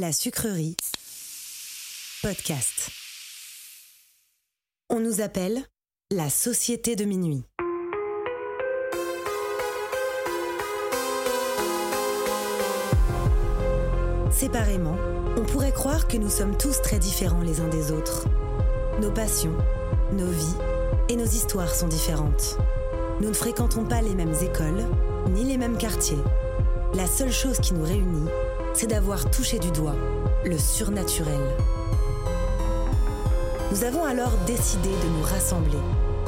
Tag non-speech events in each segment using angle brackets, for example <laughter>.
La sucrerie. Podcast. On nous appelle la société de minuit. Séparément, on pourrait croire que nous sommes tous très différents les uns des autres. Nos passions, nos vies et nos histoires sont différentes. Nous ne fréquentons pas les mêmes écoles, ni les mêmes quartiers. La seule chose qui nous réunit, c'est d'avoir touché du doigt le surnaturel. Nous avons alors décidé de nous rassembler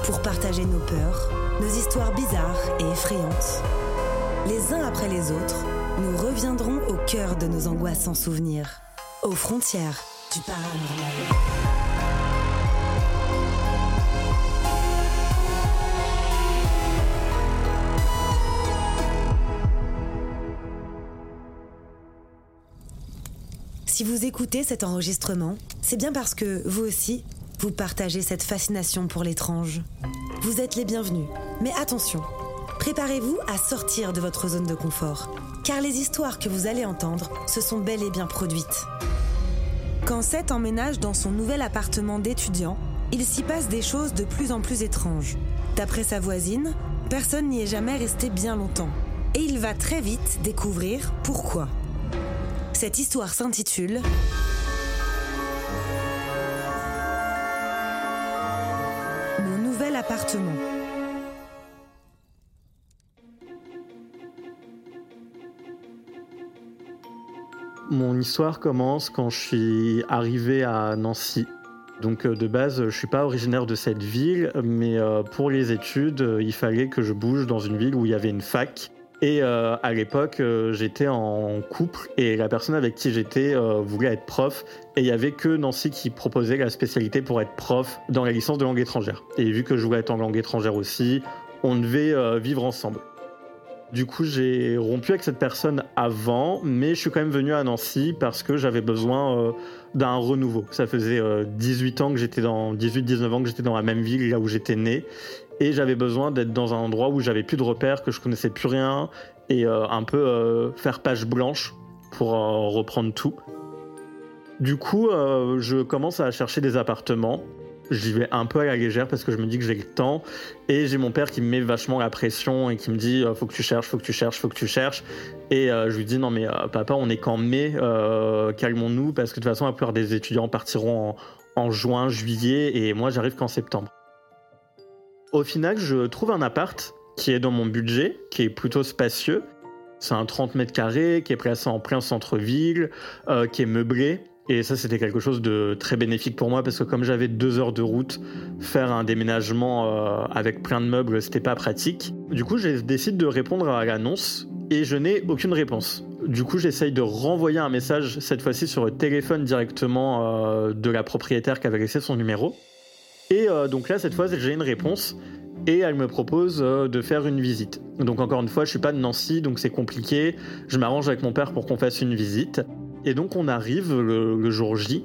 pour partager nos peurs, nos histoires bizarres et effrayantes. Les uns après les autres, nous reviendrons au cœur de nos angoisses sans souvenirs, aux frontières du paranormal. Si vous écoutez cet enregistrement, c'est bien parce que vous aussi, vous partagez cette fascination pour l'étrange. Vous êtes les bienvenus, mais attention, préparez-vous à sortir de votre zone de confort, car les histoires que vous allez entendre se sont bel et bien produites. Quand Seth emménage dans son nouvel appartement d'étudiant, il s'y passe des choses de plus en plus étranges. D'après sa voisine, personne n'y est jamais resté bien longtemps. Et il va très vite découvrir pourquoi. Cette histoire s'intitule Mon nouvel appartement. Mon histoire commence quand je suis arrivé à Nancy. Donc euh, de base, je suis pas originaire de cette ville, mais euh, pour les études, euh, il fallait que je bouge dans une ville où il y avait une fac. Et euh, à l'époque, euh, j'étais en couple et la personne avec qui j'étais euh, voulait être prof. Et il y avait que Nancy qui proposait la spécialité pour être prof dans la licence de langue étrangère. Et vu que je voulais être en langue étrangère aussi, on devait vivre ensemble. Du coup, j'ai rompu avec cette personne avant, mais je suis quand même venu à Nancy parce que j'avais besoin d'un renouveau. Ça faisait euh, 18 ans que j'étais dans 18-19 ans que j'étais dans la même ville là où j'étais né et j'avais besoin d'être dans un endroit où j'avais plus de repères, que je connaissais plus rien et euh, un peu euh, faire page blanche pour euh, reprendre tout. Du coup, je commence à chercher des appartements. J'y vais un peu à la légère parce que je me dis que j'ai le temps et j'ai mon père qui me met vachement la pression et qui me dit faut que tu cherches, faut que tu cherches, faut que tu cherches et je lui dis non mais papa on est qu'en mai, calmons-nous parce que de toute façon la plupart des étudiants partiront en, en juin, juillet et moi j'arrive qu'en septembre. Au final je trouve un appart qui est dans mon budget, qui est plutôt spacieux. C'est un 30 mètres carrés qui est placé en plein centre-ville, euh, qui est meublé. Et ça, c'était quelque chose de très bénéfique pour moi parce que comme j'avais deux heures de route, faire un déménagement euh, avec plein de meubles, c'était pas pratique. Du coup, j'ai décidé de répondre à l'annonce et je n'ai aucune réponse. Du coup, j'essaye de renvoyer un message, cette fois-ci sur le téléphone directement euh, de la propriétaire qui avait laissé son numéro. Et euh, donc là, cette fois, j'ai une réponse et elle me propose de faire une visite. Donc encore une fois, je suis pas de Nancy, donc c'est compliqué. Je m'arrange avec mon père pour qu'on fasse une visite. Et donc on arrive le, jour J.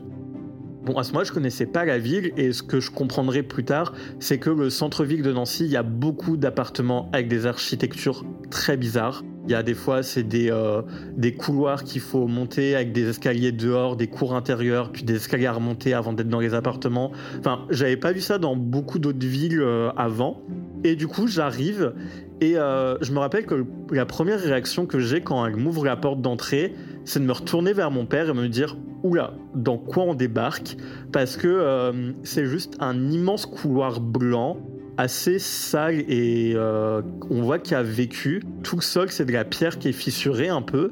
Bon, à ce moment-là, je connaissais pas la ville et ce que je comprendrai plus tard, c'est que le centre-ville de Nancy, il y a beaucoup d'appartements avec des architectures très bizarres. Il y a des fois, c'est des, euh, des couloirs qu'il faut monter avec des escaliers dehors, des cours intérieurs, puis des escaliers à remonter avant d'être dans les appartements. Enfin, j'avais pas vu ça dans beaucoup d'autres villes euh, avant. Et du coup, j'arrive et euh, je me rappelle que la première réaction que j'ai quand elle m'ouvre la porte d'entrée, c'est de me retourner vers mon père et me dire Oula, dans quoi on débarque? Parce que c'est juste un immense couloir blanc, assez sale et euh, on voit qu'il a vécu. Tout le sol, c'est de la pierre qui est fissurée un peu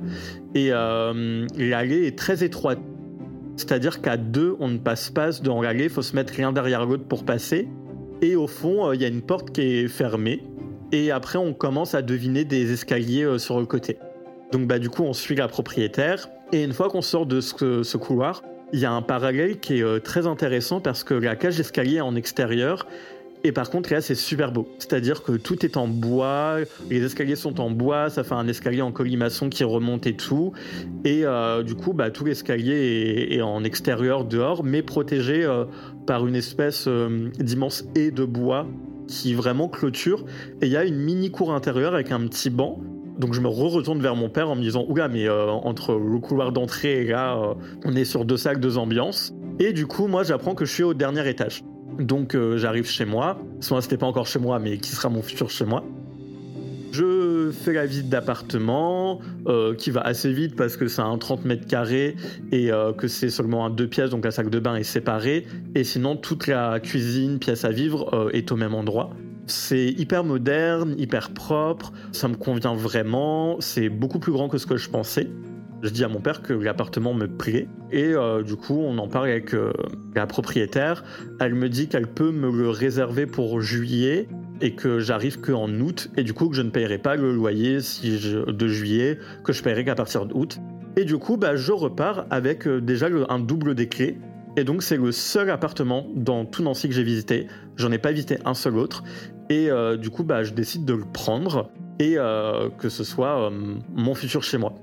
et l'allée est très étroite. C'est-à-dire qu'à deux, on ne passe pas dans l'allée, il faut se mettre l'un derrière l'autre pour passer. Et au fond, il y a une porte qui est fermée et après on commence à deviner des escaliers euh, sur le côté. Donc bah du coup on suit la propriétaire et une fois qu'on sort de ce, couloir, il y a un parallèle qui est euh, très intéressant parce que la cage d'escalier est en extérieur et par contre là c'est super beau. C'est-à-dire que tout est en bois, les escaliers sont en bois, ça fait un escalier en colimaçon qui remonte et tout. Et euh, du coup bah, tout l'escalier est, en extérieur dehors mais protégé par une espèce d'immense haie de bois qui vraiment clôture. Et il y a une mini cour intérieure avec un petit banc. Donc je me re-retourne vers mon père en me disant Oula, mais euh, entre le couloir d'entrée et là, euh, on est sur deux salles, deux ambiances. Et du coup, moi, j'apprends que je suis au dernier étage. Donc euh, j'arrive chez moi. Soit c'était pas encore chez moi, mais qui sera mon futur chez moi. Je fais la visite d'appartement euh, qui va assez vite parce que c'est un 30 mètres carrés et euh, que c'est seulement un deux pièces, donc la salle de bain est séparée. Et sinon, toute la cuisine, pièce à vivre est au même endroit. C'est hyper moderne, hyper propre, ça me convient vraiment, c'est beaucoup plus grand que ce que je pensais. Je dis à mon père que l'appartement me plaît et du coup on en parle avec la propriétaire. Elle me dit qu'elle peut me le réserver pour juillet et que j'arrive qu'en août et du coup que je ne paierai pas le loyer de juillet, que je paierai qu'à partir d'août. Et du coup, bah, je repars avec euh, déjà un double des clés. Et donc c'est le seul appartement dans tout Nancy que j'ai visité. J'en ai pas visité un seul autre. Et euh, du coup, bah, je décide de le prendre et euh, que ce soit mon futur chez moi.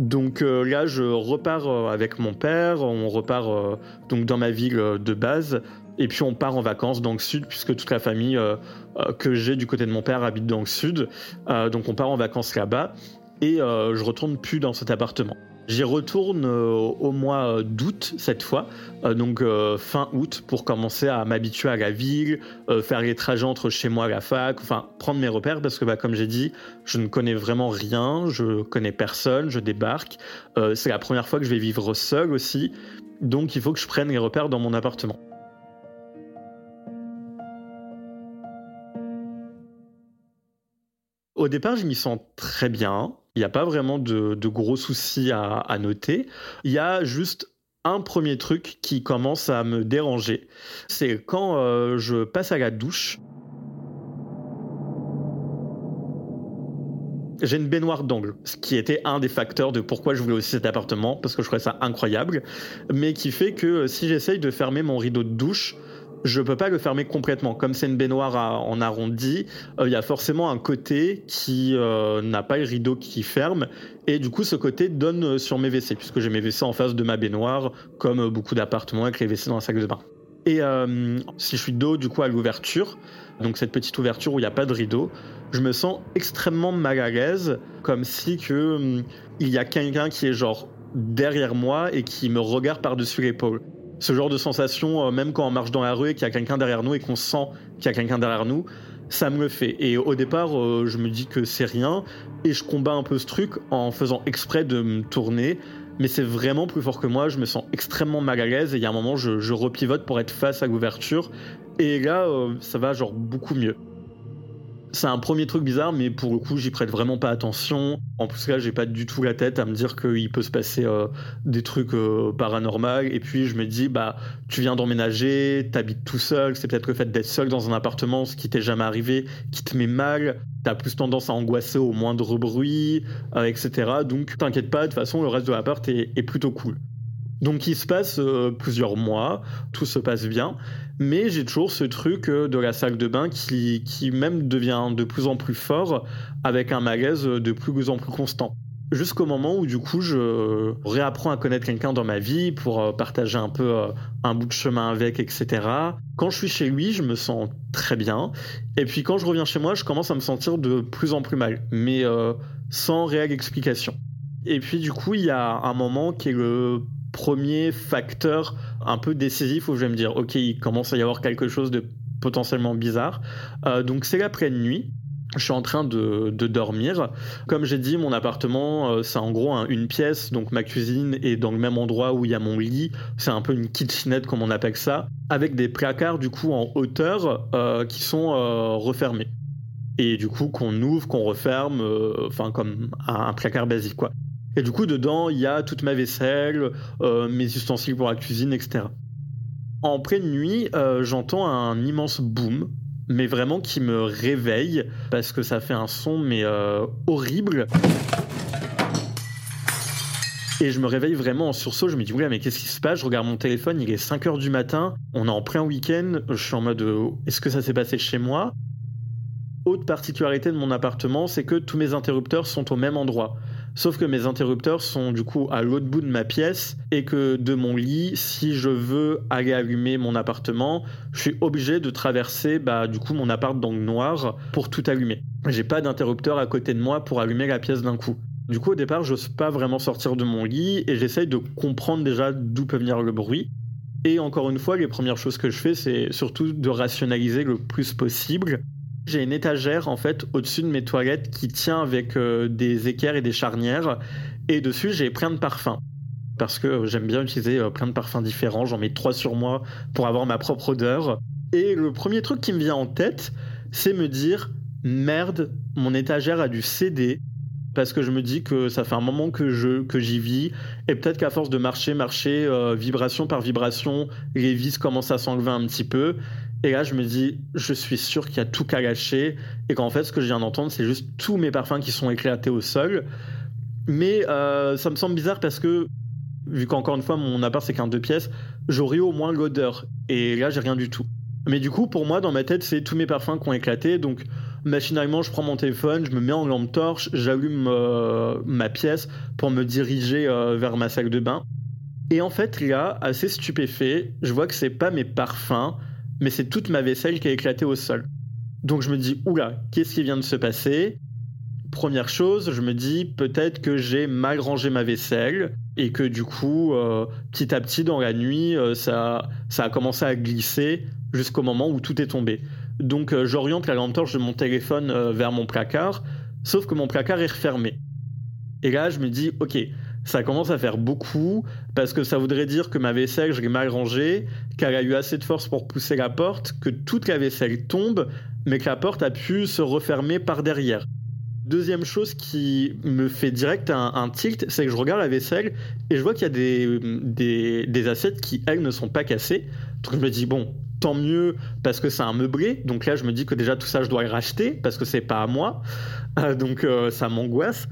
Donc là, je repars avec mon père, on repart donc dans ma ville de base, et puis on part en vacances dans le sud, puisque toute la famille euh, euh, que j'ai du côté de mon père habite dans le sud. Euh, donc on part en vacances là-bas. Et je retourne plus dans cet appartement. J'y retourne au mois d'août cette fois, donc fin août, pour commencer à m'habituer à la ville, faire les trajets entre chez moi et la fac, enfin prendre mes repères parce que bah, comme j'ai dit, je ne connais vraiment rien, je connais personne, je débarque. c'est la première fois que je vais vivre seul aussi, donc il faut que je prenne les repères dans mon appartement. Au départ, je m'y sens très bien. Il n'y a pas vraiment de, gros soucis à, noter. Il y a juste un premier truc qui commence à me déranger. C'est quand euh, je passe à la douche. J'ai une baignoire d'angle, ce qui était un des facteurs de pourquoi je voulais aussi cet appartement, parce que je trouvais ça incroyable, mais qui fait que si j'essaye de fermer mon rideau de douche, je peux pas le fermer complètement. Comme c'est une baignoire en arrondi, euh, il y a forcément un côté qui euh, n'a pas le rideau qui ferme. Et du coup, ce côté donne euh, sur mes WC, puisque j'ai mes WC en face de ma baignoire, comme beaucoup d'appartements avec les WC dans la salle de bain. Et si je suis dos, du coup, à l'ouverture, donc cette petite ouverture où il n'y a pas de rideau, je me sens extrêmement mal à l'aise, comme si que, hum, il y a quelqu'un qui est genre derrière moi et qui me regarde par-dessus l'épaule ce genre de sensation, euh, même quand on marche dans la rue et qu'il y a quelqu'un derrière nous et qu'on sent qu'il y a quelqu'un derrière nous, ça me le fait. Et au départ, euh, je me dis que c'est rien et je combats un peu ce truc en faisant exprès de me tourner. Mais c'est vraiment plus fort que moi, je me sens extrêmement mal à l'aise et il y a un moment, je, je repivote pour être face à l'ouverture. Et là, euh, ça va genre beaucoup mieux. C'est un premier truc bizarre, mais pour le coup, j'y prête vraiment pas attention. En plus, là, j'ai pas du tout la tête à me dire qu'il peut se passer euh, des trucs euh, paranormaux. Et puis, je me dis, bah, tu viens d'emménager, t'habites tout seul. C'est peut-être le fait d'être seul dans un appartement, ce qui t'est jamais arrivé, qui te met mal. T'as plus tendance à angoisser au moindre bruit, euh, etc. Donc, t'inquiète pas, de toute façon, le reste de l'appart est, est plutôt cool. Donc il se passe euh, plusieurs mois, tout se passe bien, mais j'ai toujours ce truc euh, de la salle de bain qui, qui même devient de plus en plus fort avec un malaise de plus en plus constant. Jusqu'au moment où du coup je réapprends à connaître quelqu'un dans ma vie pour euh, partager un peu un bout de chemin avec, etc. Quand je suis chez lui, je me sens très bien. Et puis quand je reviens chez moi, je commence à me sentir de plus en plus mal, mais sans réelle explication. Et puis du coup, il y a un moment qui est le premier facteur un peu décisif où je vais me dire, ok, il commence à y avoir quelque chose de potentiellement bizarre. Euh, donc c'est l'après-nuit. Je suis en train de, dormir. Comme j'ai dit, mon appartement, euh, c'est en gros une pièce, donc ma cuisine est dans le même endroit où il y a mon lit. C'est un peu une kitchenette, comme on appelle ça, avec des placards du coup en hauteur euh, qui sont refermés. Et du coup, qu'on ouvre, qu'on referme, enfin comme un placard basique quoi. Et du coup, dedans, il y a toute ma vaisselle, euh, mes ustensiles pour la cuisine, etc. En pleine nuit, euh, j'entends un immense boom, mais vraiment qui me réveille, parce que ça fait un son, mais euh, horrible. Et je me réveille vraiment en sursaut, je me dis, ouais, mais qu'est-ce qui se passe? Je regarde mon téléphone, il est 5h du matin, on est en plein week-end, je suis en mode, est-ce que ça s'est passé chez moi? Autre particularité de mon appartement, c'est que tous mes interrupteurs sont au même endroit. Sauf que mes interrupteurs sont du coup à l'autre bout de ma pièce et que de mon lit, si je veux aller allumer mon appartement, je suis obligé de traverser bah, du coup mon appart dans le noir pour tout allumer. J'ai pas d'interrupteur à côté de moi pour allumer la pièce d'un coup. Du coup, au départ, j'ose pas vraiment sortir de mon lit et j'essaye de comprendre déjà d'où peut venir le bruit. Et encore une fois, les premières choses que je fais, c'est surtout de rationaliser le plus possible j'ai une étagère en fait au-dessus de mes toilettes qui tient avec euh, des équerres et des charnières. Et dessus, j'ai plein de parfums. Parce que j'aime bien utiliser euh, plein de parfums différents. J'en mets trois sur moi pour avoir ma propre odeur. Et le premier truc qui me vient en tête, c'est me dire merde, mon étagère a dû céder parce que je me dis que ça fait un moment que je que j'y vis et peut-être qu'à force de marcher marcher euh, vibration par vibration les vis commencent à s'enlever un petit peu et là, je me dis, je suis sûr qu'il y a tout qu'à lâcher et qu'en fait, ce que je viens d'entendre, c'est juste tous mes parfums qui sont éclatés au sol. Mais euh, ça me semble bizarre parce que, vu qu'encore une fois, mon appart, c'est qu'un deux pièces, j'aurais au moins l'odeur. Et là, j'ai rien du tout. Mais du coup, pour moi, dans ma tête, c'est tous mes parfums qui ont éclaté. Donc, machinalement, je prends mon téléphone, je me mets en lampe torche, j'allume euh, ma pièce pour me diriger euh, vers ma salle de bain. Et en fait, là, assez stupéfait, je vois que c'est pas mes parfums, mais c'est toute ma vaisselle qui a éclaté au sol. Donc je me dis, oula, qu'est-ce qui vient de se passer? Première chose, je me dis peut-être que j'ai mal rangé ma vaisselle et que du coup, euh, petit à petit dans la nuit, euh, ça, a commencé à glisser jusqu'au moment où tout est tombé. Donc euh, j'oriente la lampe torche de mon téléphone vers mon placard, sauf que mon placard est refermé. Et là, je me dis, ok, ça commence à faire beaucoup parce que ça voudrait dire que ma vaisselle, je l'ai mal rangée, qu'elle a eu assez de force pour pousser la porte, que toute la vaisselle tombe, mais que la porte a pu se refermer par derrière. Deuxième chose qui me fait direct un, tilt, c'est que je regarde la vaisselle et je vois qu'il y a des, assiettes qui, elles, ne sont pas cassées. Donc je me dis, bon, tant mieux parce que c'est un meublé. Donc là, je me dis que déjà tout ça, je dois le racheter parce que c'est pas à moi. Euh, donc euh, ça m'angoisse.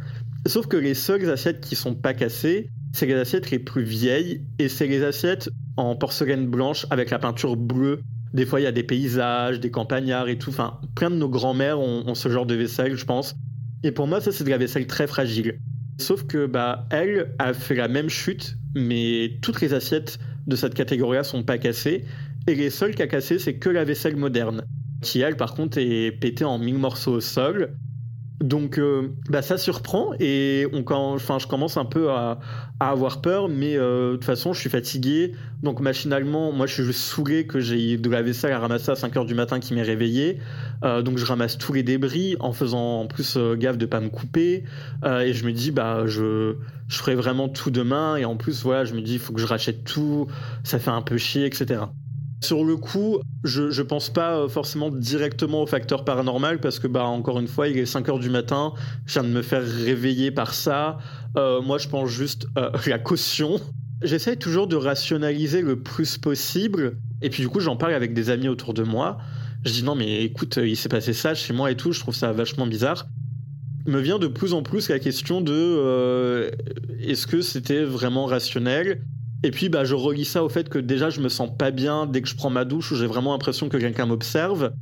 Sauf que les seules assiettes qui sont pas cassées, c'est les assiettes les plus vieilles et c'est les assiettes en porcelaine blanche avec la peinture bleue. Des fois, il y a des paysages, des campagnards et tout. Enfin, plein de nos grands-mères ont, ce genre de vaisselle, je pense. Et pour moi, ça, c'est de la vaisselle très fragile. Sauf que, bah, elle a fait la même chute, mais toutes les assiettes de cette catégorie-là sont pas cassées. Et les seules qui a cassé, c'est que la vaisselle moderne, qui, elle, par contre, est pétée en mille morceaux au sol. Donc euh, bah, ça surprend et on, enfin, je commence un peu à, avoir peur, mais euh, de toute façon je suis fatigué, donc machinalement, moi je suis juste saoulé que j'ai de la vaisselle à ramasser à 5h du matin qui m'est réveillé, euh, donc je ramasse tous les débris en faisant en plus gaffe de pas me couper, et je me dis bah je, je ferai vraiment tout demain, et en plus voilà, je me dis il faut que je rachète tout, ça fait un peu chier, etc. Sur le coup, je, pense pas euh, forcément directement au facteur paranormal parce que, bah, encore une fois, il est 5 heures du matin, je viens de me faire réveiller par ça. Euh, moi, je pense juste euh, <laughs> la caution. J'essaye toujours de rationaliser le plus possible. Et puis, du coup, j'en parle avec des amis autour de moi. Je dis non, mais écoute, il s'est passé ça chez moi et tout, je trouve ça vachement bizarre. Me vient de plus en plus la question de est-ce que c'était vraiment rationnel? Et puis, bah, je relis ça au fait que déjà, je me sens pas bien dès que je prends ma douche, où j'ai vraiment l'impression que quelqu'un m'observe.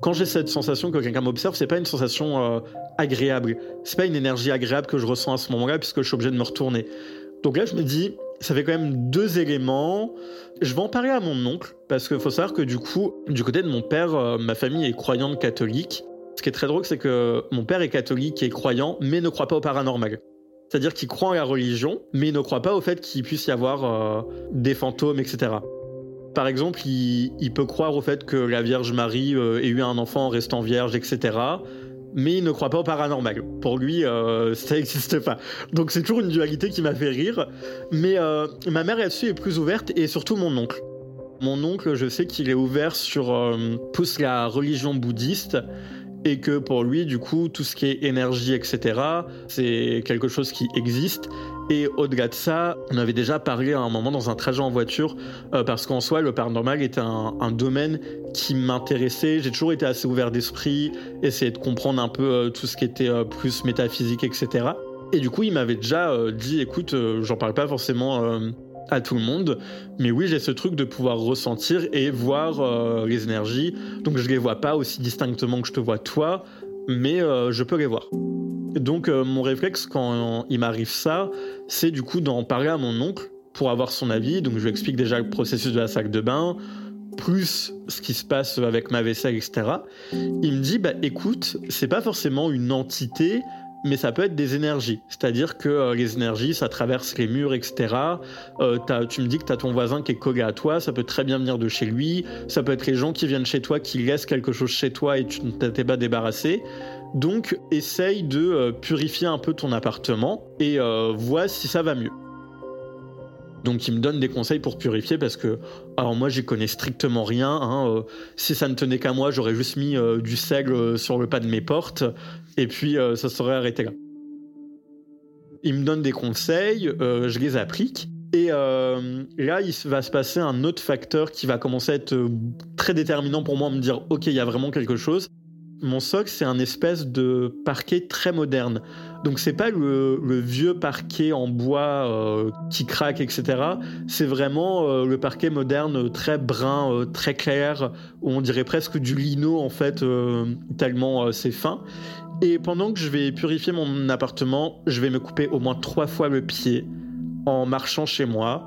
Quand j'ai cette sensation que quelqu'un m'observe, c'est pas une sensation euh, agréable. C'est pas une énergie agréable que je ressens à ce moment-là, puisque je suis obligé de me retourner. Donc là, je me dis, ça fait quand même deux éléments. Je vais en parler à mon oncle, parce qu'il faut savoir que du coup, du côté de mon père, euh, ma famille est croyante catholique. Ce qui est très drôle, c'est que mon père est catholique et croyant, mais ne croit pas au paranormal. C'est-à-dire qu'il croit en la religion, mais il ne croit pas au fait qu'il puisse y avoir euh, des fantômes, etc. Par exemple, il, peut croire au fait que la Vierge Marie euh, ait eu un enfant en restant vierge, etc. Mais il ne croit pas au paranormal. Pour lui, euh, ça n'existe pas. Donc c'est toujours une dualité qui m'a fait rire. Mais ma mère là-dessus est plus ouverte, et surtout mon oncle. Mon oncle, je sais qu'il est ouvert sur plus la religion bouddhiste et que pour lui, du coup, tout ce qui est énergie, etc., c'est quelque chose qui existe. Et au-delà de ça, on avait déjà parlé à un moment dans un trajet en voiture, euh, parce qu'en soi, le paranormal était un, domaine qui m'intéressait. J'ai toujours été assez ouvert d'esprit, essayer de comprendre un peu euh, tout ce qui était euh, plus métaphysique, etc. Et du coup, il m'avait déjà dit, écoute, j'en parle pas forcément à tout le monde. Mais oui, j'ai ce truc de pouvoir ressentir et voir euh, les énergies. Donc je les vois pas aussi distinctement que je te vois toi, mais euh, je peux les voir. Donc euh, mon réflexe quand il m'arrive ça, c'est du coup d'en parler à mon oncle pour avoir son avis. Donc je lui explique déjà le processus de la salle de bain, plus ce qui se passe avec ma vaisselle, etc. Il me dit, bah écoute, c'est pas forcément une entité, mais ça peut être des énergies. C'est-à-dire que euh, les énergies, ça traverse les murs, etc. Euh, tu me dis que tu ton voisin qui est collé à toi, ça peut très bien venir de chez lui. Ça peut être les gens qui viennent chez toi, qui laissent quelque chose chez toi et tu ne t'es pas débarrassé. Donc, essaye de euh, purifier un peu ton appartement et vois si ça va mieux. Donc il me donne des conseils pour purifier parce que, alors moi j'y connais strictement rien. Hein, si ça ne tenait qu'à moi, j'aurais juste mis du euh, sur le pas de mes portes et puis ça serait arrêté là. Il me donne des conseils, je les applique. Et là, il va se passer un autre facteur qui va commencer à être très déterminant pour moi, me dire, ok, il y a vraiment quelque chose. Mon socle, c'est un espèce de parquet très moderne. Donc c'est pas le, vieux parquet en bois euh, qui craque, etc. C'est vraiment euh, le parquet moderne très brun, euh, très clair, où on dirait presque du lino en fait, tellement c'est fin. Et pendant que je vais purifier mon appartement, je vais me couper au moins trois fois le pied en marchant chez moi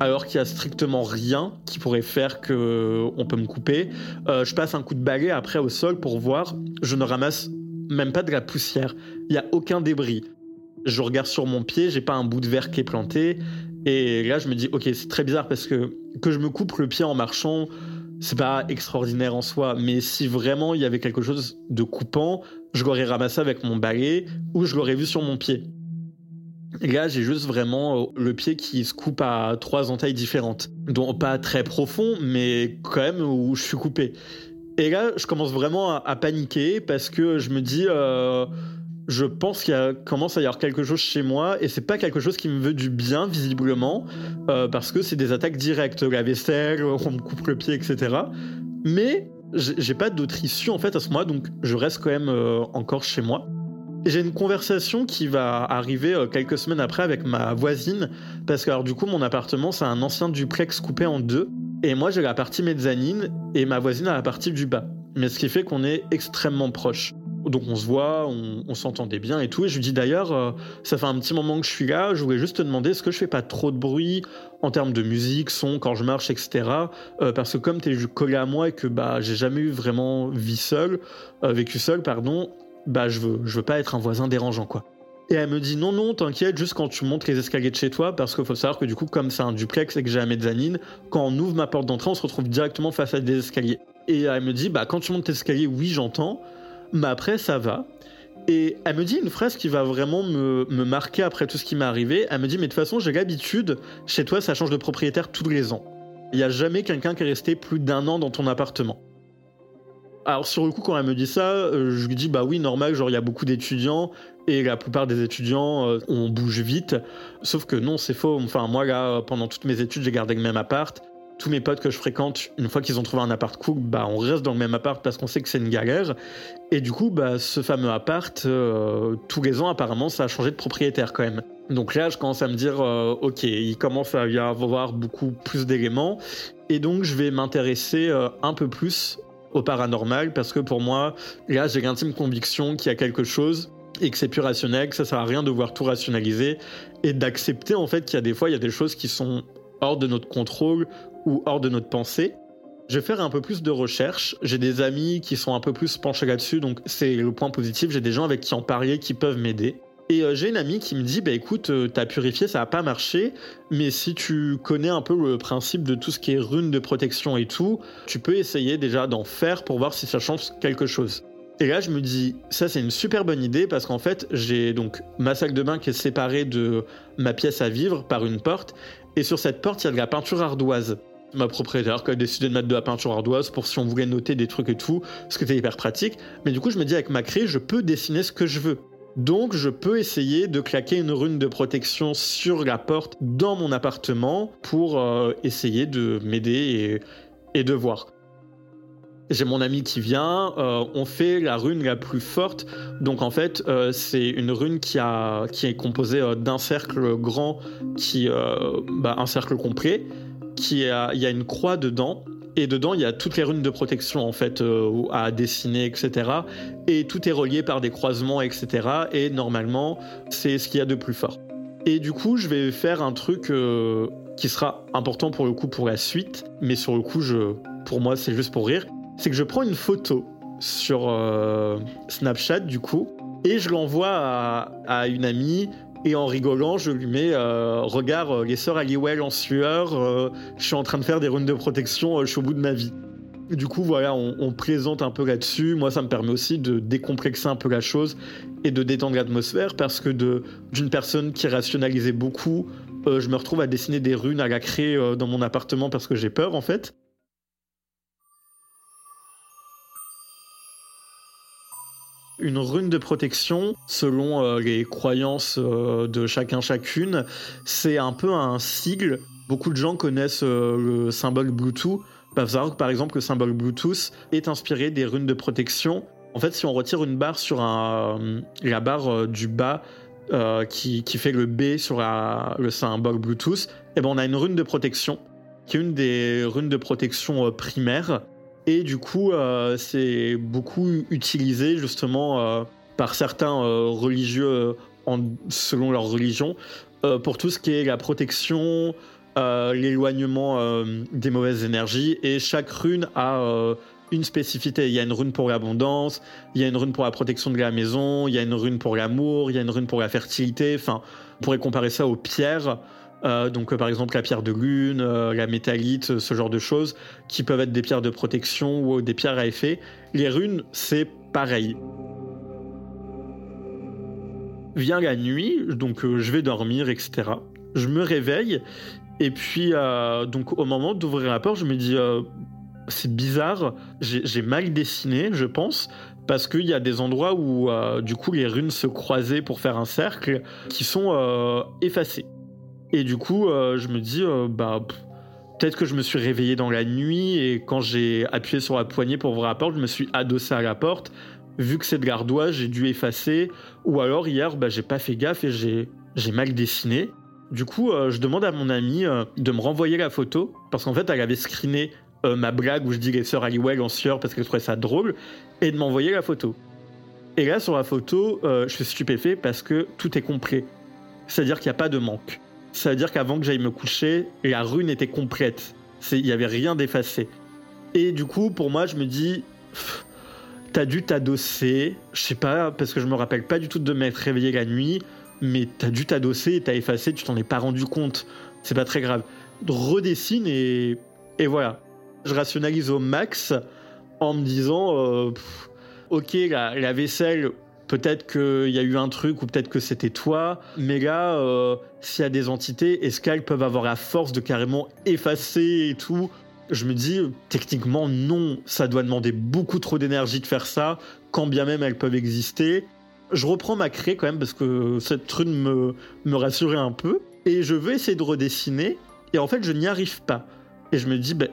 alors qu'il y a strictement rien qui pourrait faire que euh, on peut me couper. Euh, je passe un coup de balai après au sol pour voir. Je ne ramasse même pas de la poussière. Il y a aucun débris. Je regarde sur mon pied, j'ai pas un bout de verre qui est planté. Et là, je me dis, ok, c'est très bizarre parce que que je me coupe le pied en marchant, c'est pas extraordinaire en soi. Mais si vraiment il y avait quelque chose de coupant, je l'aurais ramassé avec mon balai ou je l'aurais vu sur mon pied. Là, j'ai juste vraiment euh, le pied qui se coupe à trois entailles différentes. Donc pas très profond, mais quand même où je suis coupé. Et là, je commence vraiment à, paniquer parce que je me dis, euh, je pense qu'il commence à y avoir quelque chose chez moi et c'est pas quelque chose qui me veut du bien visiblement euh, parce que c'est des attaques directes, la vaisselle, on me coupe le pied, etc. Mais j'ai pas d'autre issue en fait à ce moment-là, donc je reste quand même encore chez moi. J'ai une conversation qui va arriver euh, quelques semaines après avec ma voisine, parce que alors du coup mon appartement c'est un ancien duplex coupé en deux, et moi j'ai la partie mezzanine et ma voisine a la partie du bas. Mais ce qui fait qu'on est extrêmement proches. Donc on se voit, on, s'entendait bien et tout. Et je lui dis d'ailleurs, euh, ça fait un petit moment que je suis là, je voulais juste te demander est-ce que je fais pas trop de bruit en termes de musique, son, quand je marche, etc. Euh, parce que comme tu es collé à moi et que bah j'ai jamais eu vraiment vie seule, vécu seul, pardon, bah je veux, je veux pas être un voisin dérangeant quoi. Et elle me dit non, non, t'inquiète, juste quand tu montes les escaliers de chez toi, parce qu'il faut savoir que du coup, comme c'est un duplex et que j'ai la mezzanine, quand on ouvre ma porte d'entrée, on se retrouve directement face à des escaliers. Et elle me dit, bah quand tu montes tes escaliers, oui, j'entends, mais après, ça va. Et elle me dit une phrase qui va vraiment me, marquer après tout ce qui m'est arrivé. Elle me dit, mais de toute façon, j'ai l'habitude, chez toi, ça change de propriétaire tous les ans. Il n'y a jamais quelqu'un qui est resté plus d'un an dans ton appartement. Alors sur le coup, quand elle me dit ça, euh, je lui dis bah oui, normal, genre il y a beaucoup d'étudiants et la plupart des étudiants, euh, on bouge vite. Sauf que non, c'est faux. Enfin moi là, pendant toutes mes études, j'ai gardé le même appart. Tous mes potes que je fréquente, une fois qu'ils ont trouvé un appart cool, bah on reste dans le même appart parce qu'on sait que c'est une galère. Et du coup, bah ce fameux appart, euh, tous les ans apparemment, ça a changé de propriétaire quand même. Donc là, je commence à me dire, ok, il commence à y avoir beaucoup plus d'éléments, et donc je vais m'intéresser un peu plus au paranormal parce que pour moi, là, j'ai l'intime conviction qu'il y a quelque chose et que c'est plus rationnel, que ça sert à rien de voir tout rationaliser et d'accepter en fait qu'il y a des fois, il y a des choses qui sont hors de notre contrôle ou hors de notre pensée. Je vais faire un peu plus de recherche. J'ai des amis qui sont un peu plus penchés là-dessus, donc c'est le point positif. J'ai des gens avec qui en parler qui peuvent m'aider. Et euh, j'ai une amie qui me dit, bah écoute, euh, t'as purifié, ça n'a pas marché, mais si tu connais un peu le principe de tout ce qui est runes de protection et tout, tu peux essayer déjà d'en faire pour voir si ça change quelque chose. Et là, je me dis, ça c'est une super bonne idée parce qu'en fait, j'ai donc ma salle de bain qui est séparée de ma pièce à vivre par une porte, et sur cette porte, il y a de la peinture ardoise ma propriétaire qui a décidé de mettre de la peinture ardoise pour si on voulait noter des trucs et tout, ce qui était hyper pratique. Mais du coup, je me dis avec ma craie, je peux dessiner ce que je veux. Donc je peux essayer de claquer une rune de protection sur la porte dans mon appartement pour euh, essayer de m'aider et, de voir. J'ai mon ami qui vient, euh, on fait la rune la plus forte. Donc en fait, euh, c'est une rune qui, a, qui est composée d'un cercle grand, qui, bah, un cercle complet, qui a, il y a une croix dedans et dedans, il y a toutes les runes de protection en fait euh, à dessiner, etc. Et tout est relié par des croisements, etc. Et normalement, c'est ce qu'il y a de plus fort. Et du coup, je vais faire un truc euh, qui sera important pour le coup pour la suite, mais sur le coup, je, pour moi, c'est juste pour rire. C'est que je prends une photo sur euh, Snapchat du coup et je l'envoie à, à une amie et en rigolant, je lui mets euh, Regarde, euh, les sœurs Halliwell en sueur, euh, je suis en train de faire des runes de protection, je suis au bout de ma vie. Du coup, voilà, on, on présente un peu là-dessus. Moi, ça me permet aussi de décomplexer un peu la chose et de détendre l'atmosphère parce que d'une personne qui rationalisait beaucoup, je me retrouve à dessiner des runes à la craie dans mon appartement parce que j'ai peur en fait. Une rune de protection, selon euh, les croyances euh, de chacun chacune, c'est un peu un sigle. Beaucoup de gens connaissent euh, le symbole Bluetooth. Bah, par exemple le symbole Bluetooth est inspiré des runes de protection. En fait, si on retire une barre sur la barre du bas qui, fait le B sur le symbole Bluetooth, eh ben on a une rune de protection qui est une des runes de protection primaires et du coup, euh, c'est beaucoup utilisé justement euh, par certains euh, religieux selon leur religion pour tout ce qui est la protection, l'éloignement des mauvaises énergies. Et chaque rune a une spécificité. Il y a une rune pour l'abondance, il y a une rune pour la protection de la maison, il y a une rune pour l'amour, il y a une rune pour la fertilité. Enfin, on pourrait comparer ça aux pierres. Euh, donc euh, par exemple la pierre de lune, euh, la métallite, ce genre de choses, qui peuvent être des pierres de protection ou des pierres à effet. Les runes, c'est pareil. Vient la nuit, donc je vais dormir, etc. Je me réveille, et puis donc au moment d'ouvrir la porte, je me dis c'est bizarre, j'ai mal dessiné, je pense, parce qu'il y a des endroits où du coup les runes se croisaient pour faire un cercle qui sont effacés. Et du coup, euh, je me dis, euh, bah, peut-être que je me suis réveillé dans la nuit et quand j'ai appuyé sur la poignée pour ouvrir la porte, je me suis adossé à la porte. Vu que c'est de l'ardoise, j'ai dû effacer. Ou alors hier, bah, j'ai pas fait gaffe et j'ai, mal dessiné. Du coup, euh, je demande à mon amie de me renvoyer la photo parce qu'en fait, elle avait screené ma blague où je dis les sœurs Halliwell en sueur parce qu'elle trouvait ça drôle et de m'envoyer la photo. Et là, sur la photo, je suis stupéfait parce que tout est complet. C'est-à-dire qu'il n'y a pas de manque ça veut dire qu'avant que j'aille me coucher, la rune était complète. Il n'y avait rien d'effacé. Et du coup, pour moi, je me dis, t'as dû t'adosser, je sais pas, parce que je me rappelle pas du tout de m'être réveillé la nuit, mais t'as dû t'adosser et t'as effacé, tu t'en es pas rendu compte. C'est pas très grave. Redessine et, et voilà. Je rationalise au max en me disant, euh, ok, la, la vaisselle, peut-être qu'il y a eu un truc ou peut-être que c'était toi. Mais là, euh, s'il y a des entités, est-ce qu'elles peuvent avoir la force de carrément effacer et tout? Je me dis, techniquement, non, ça doit demander beaucoup trop d'énergie de faire ça, quand bien même elles peuvent exister. Je reprends ma craie quand même parce que cette rune me, me rassurait un peu. Et je veux essayer de redessiner. Et en fait, je n'y arrive pas. Et je me dis, ben,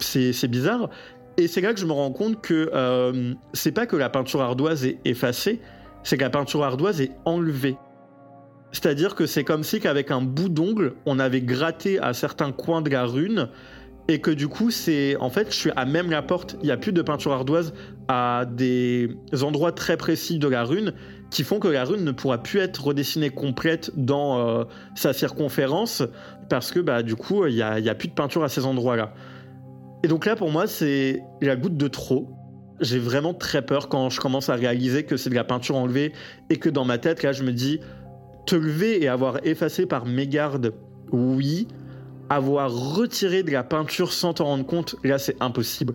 c'est bizarre. Et c'est là que je me rends compte que euh, c'est pas que la peinture ardoise est effacée, c'est que la peinture ardoise est enlevée. C'est-à-dire que c'est comme si qu'avec un bout d'ongle, on avait gratté à certains coins de la rune et que du coup, c'est en fait, je suis à même la porte, il n'y a plus de peinture ardoise à des endroits très précis de la rune qui font que la rune ne pourra plus être redessinée complète dans euh, sa circonférence parce que bah, du coup, il n'y a, plus de peinture à ces endroits-là. Et donc là, pour moi, c'est la goutte de trop. J'ai vraiment très peur quand je commence à réaliser que c'est de la peinture enlevée et que dans ma tête, là, je me dis, te lever et avoir effacé par mégarde, oui. Avoir retiré de la peinture sans t'en rendre compte, là, c'est impossible.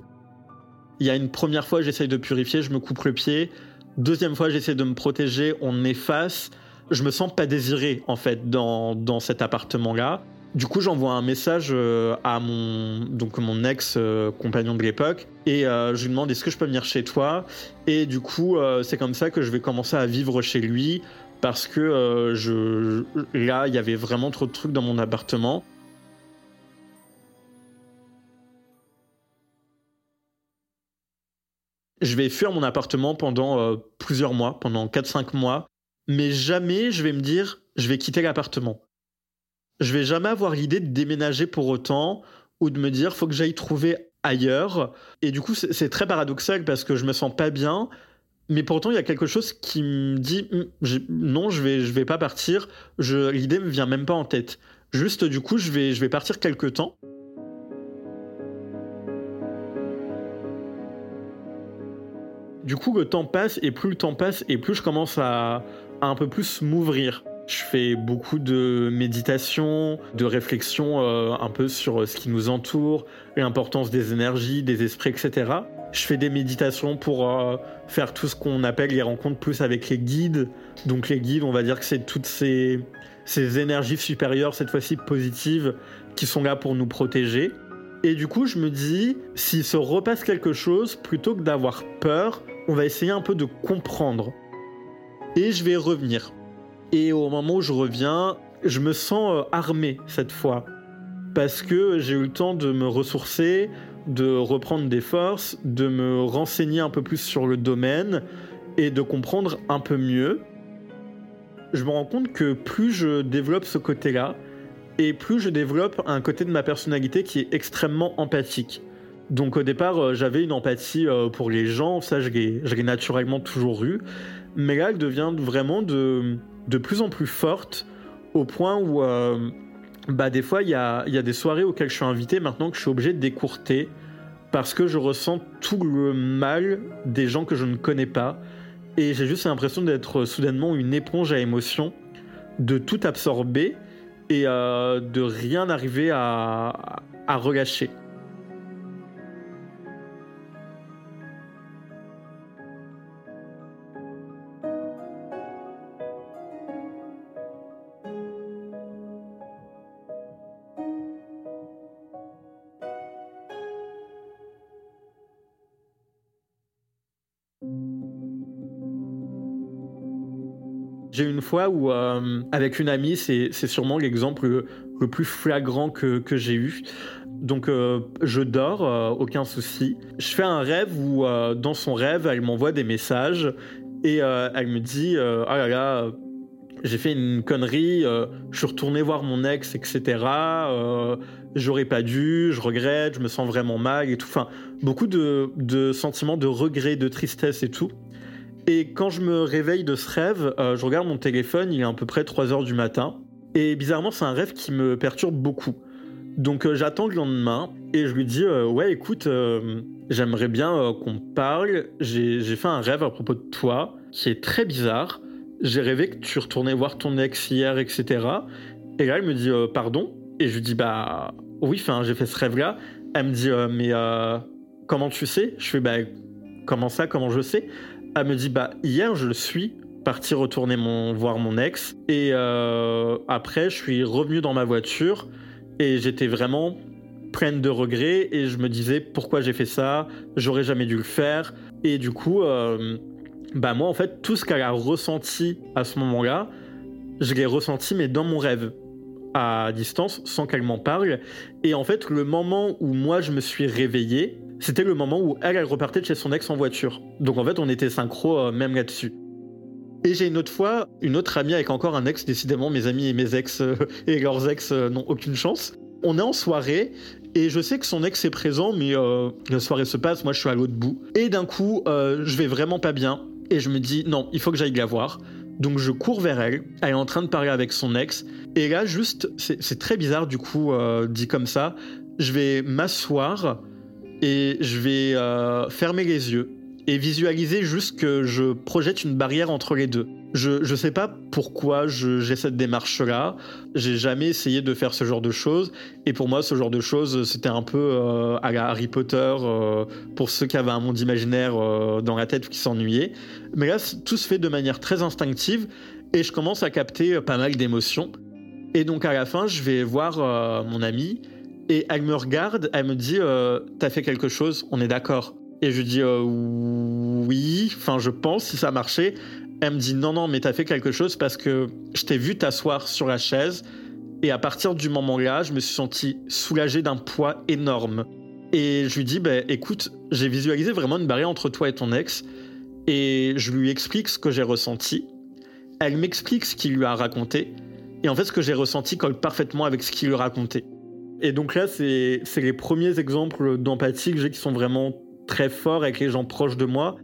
Il y a une première fois, j'essaye de purifier, je me coupe le pied. Deuxième fois, j'essaie de me protéger, on efface. Je me sens pas désiré, en fait, dans, dans cet appartement-là. Du coup, j'envoie un message euh, à mon, ex-compagnon de l'époque et euh, je lui demande est-ce que je peux venir chez toi? Et du coup, euh, c'est comme ça que je vais commencer à vivre chez lui parce que là, il y avait vraiment trop de trucs dans mon appartement. Je vais fuir mon appartement pendant plusieurs mois, pendant 4-5 mois, mais jamais je vais me dire je vais quitter l'appartement je vais jamais avoir l'idée de déménager pour autant ou de me dire faut que j'aille trouver ailleurs. Et du coup, c'est très paradoxal parce que je me sens pas bien. Mais pourtant, il y a quelque chose qui me dit hum, non, je vais, je vais pas partir. L'idée me vient même pas en tête. Juste, du coup, je vais, je vais partir quelque temps. Du coup, le temps passe et plus le temps passe et plus je commence à, à un peu plus m'ouvrir. Je fais beaucoup de méditation, de réflexion euh, un peu sur ce qui nous entoure, l'importance des énergies, des esprits, etc. Je fais des méditations pour euh, faire tout ce qu'on appelle les rencontres plus avec les guides. Donc les guides, on va dire que c'est toutes ces, ces énergies supérieures, cette fois-ci positives, qui sont là pour nous protéger. Et du coup, je me dis, s'il se repasse quelque chose, plutôt que d'avoir peur, on va essayer un peu de comprendre. Et je vais revenir. Et au moment où je reviens, je me sens euh, armé cette fois. Parce que j'ai eu le temps de me ressourcer, de reprendre des forces, de me renseigner un peu plus sur le domaine et de comprendre un peu mieux. Je me rends compte que plus je développe ce côté-là, et plus je développe un côté de ma personnalité qui est extrêmement empathique. Donc au départ, euh, j'avais une empathie euh, pour les gens, ça je l'ai naturellement toujours eu, mais là elle devient vraiment de, de plus en plus forte au point où euh, bah, des fois il y a, des soirées auxquelles je suis invité maintenant que je suis obligé de décourter parce que je ressens tout le mal des gens que je ne connais pas et j'ai juste l'impression d'être soudainement une éponge à émotions, de tout absorber et euh, de rien arriver à, à relâcher. J'ai une fois où, euh, avec une amie, c'est sûrement l'exemple le, plus flagrant que, j'ai eu. Donc, euh, je dors, euh, aucun souci. Je fais un rêve où, dans son rêve, elle m'envoie des messages et elle me dit Ah là là, j'ai fait une connerie, je suis retourné voir mon ex, etc. J'aurais pas dû, je regrette, je me sens vraiment mal et tout. Enfin, beaucoup de, de sentiments de regret, de tristesse et tout. Et quand je me réveille de ce rêve, euh, je regarde mon téléphone, il est à peu près 3 heures du matin. Et bizarrement, c'est un rêve qui me perturbe beaucoup. Donc euh, j'attends le lendemain et je lui dis euh, Ouais, écoute, j'aimerais bien qu'on parle. J'ai fait un rêve à propos de toi qui est très bizarre. J'ai rêvé que tu retournais voir ton ex hier, etc. Et là, elle me dit Pardon Et je lui dis Bah oui, j'ai fait ce rêve-là. Elle me dit Mais comment tu sais? Je fais Bah comment ça Comment je sais? Elle me dit bah hier je suis parti retourner voir mon ex. Et euh, après je suis revenu dans ma voiture et j'étais vraiment pleine de regrets et je me disais pourquoi j'ai fait ça, j'aurais jamais dû le faire. Et du coup euh, bah moi en fait tout ce qu'elle a ressenti à ce moment-là, je l'ai ressenti mais dans mon rêve à distance sans qu'elle m'en parle. Et en fait le moment où moi je me suis réveillé, c'était le moment où elle elle repartait de chez son ex en voiture. Donc en fait on était synchro euh, même là-dessus. Et j'ai une autre fois, une autre amie avec encore un ex, décidément mes amis et mes ex euh, et leurs ex euh, n'ont aucune chance. On est en soirée et je sais que son ex est présent, mais la soirée se passe, moi je suis à l'autre bout. Et d'un coup, je vais vraiment pas bien et je me dis non, il faut que j'aille la voir. Donc je cours vers elle, elle est en train de parler avec son ex. Et là, juste, c'est très bizarre du coup, dit comme ça, je vais m'asseoir et je vais fermer les yeux et visualiser juste que je projette une barrière entre les deux. Je ne sais pas pourquoi j'ai cette démarche-là. J'ai jamais essayé de faire ce genre de choses. Et pour moi, ce genre de choses, c'était un peu euh, à la Harry Potter, euh, pour ceux qui avaient un monde imaginaire euh, dans la tête ou qui s'ennuyaient. Mais là, tout se fait de manière très instinctive. Et je commence à capter pas mal d'émotions. Et donc à la fin, je vais voir mon amie. Et elle me regarde, elle me dit T'as fait quelque chose, on est d'accord. Et je dis euh, oui, enfin je pense si ça marchait. Elle me dit non, non, mais t'as fait quelque chose parce que je t'ai vu t'asseoir sur la chaise et à partir du moment-là, je me suis senti soulagé d'un poids énorme. Et je lui dis, bah, écoute, j'ai visualisé vraiment une barrière entre toi et ton ex et je lui explique ce que j'ai ressenti. Elle m'explique ce qu'il lui a raconté et en fait, ce que j'ai ressenti colle parfaitement avec ce qu'il lui racontait. Et donc là, c'est les premiers exemples d'empathie que j'ai qui sont vraiment très fort avec les gens proches de moi,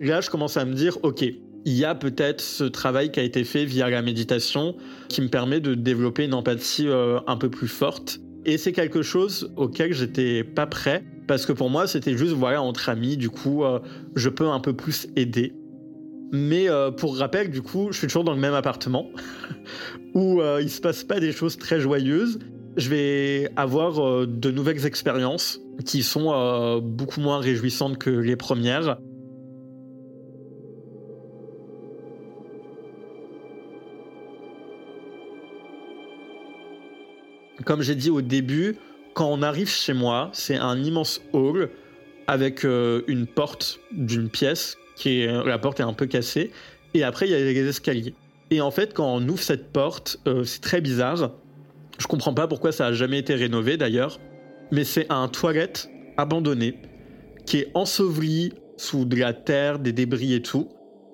là, je commence à me dire, ok, il y a peut-être ce travail qui a été fait via la méditation qui me permet de développer une empathie euh, un peu plus forte. Et c'est quelque chose auquel j'étais pas prêt parce que pour moi c'était juste voilà entre amis du coup euh, je peux un peu plus aider. Mais euh, pour rappel du coup je suis toujours dans le même appartement <laughs> où il se passe pas des choses très joyeuses. Je vais avoir de nouvelles expériences qui sont euh, beaucoup moins réjouissantes que les premières. Comme j'ai dit au début, quand on arrive chez moi, c'est un immense hall avec euh, une porte d'une pièce qui est la porte est un peu cassée et après il y a les escaliers. Et en fait, quand on ouvre cette porte, euh, c'est très bizarre. Je comprends pas pourquoi ça a jamais été rénové d'ailleurs mais c'est un toilette abandonné qui est enseveli sous de la terre, des débris et tout.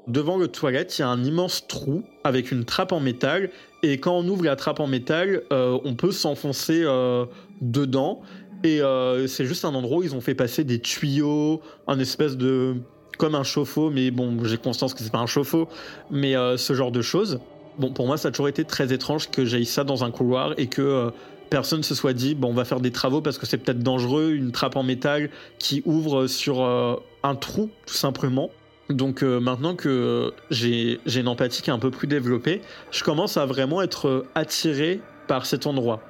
Devant le toilette, il y a un immense trou avec une trappe en métal. Et quand on ouvre la trappe en métal, euh, on peut s'enfoncer euh, dedans. Et euh, c'est juste un endroit où ils ont fait passer des tuyaux, un espèce de. comme un chauffe-eau, mais bon, j'ai conscience que c'est pas un chauffe-eau, mais ce genre de choses. Bon, pour moi, ça a toujours été très étrange que j'aille ça dans un couloir et que personne se soit dit bon on va faire des travaux parce que c'est peut-être dangereux une trappe en métal qui ouvre sur euh, un trou tout simplement. Donc euh, maintenant que j'ai une empathie qui est un peu plus développée je commence à vraiment être attiré par cet endroit.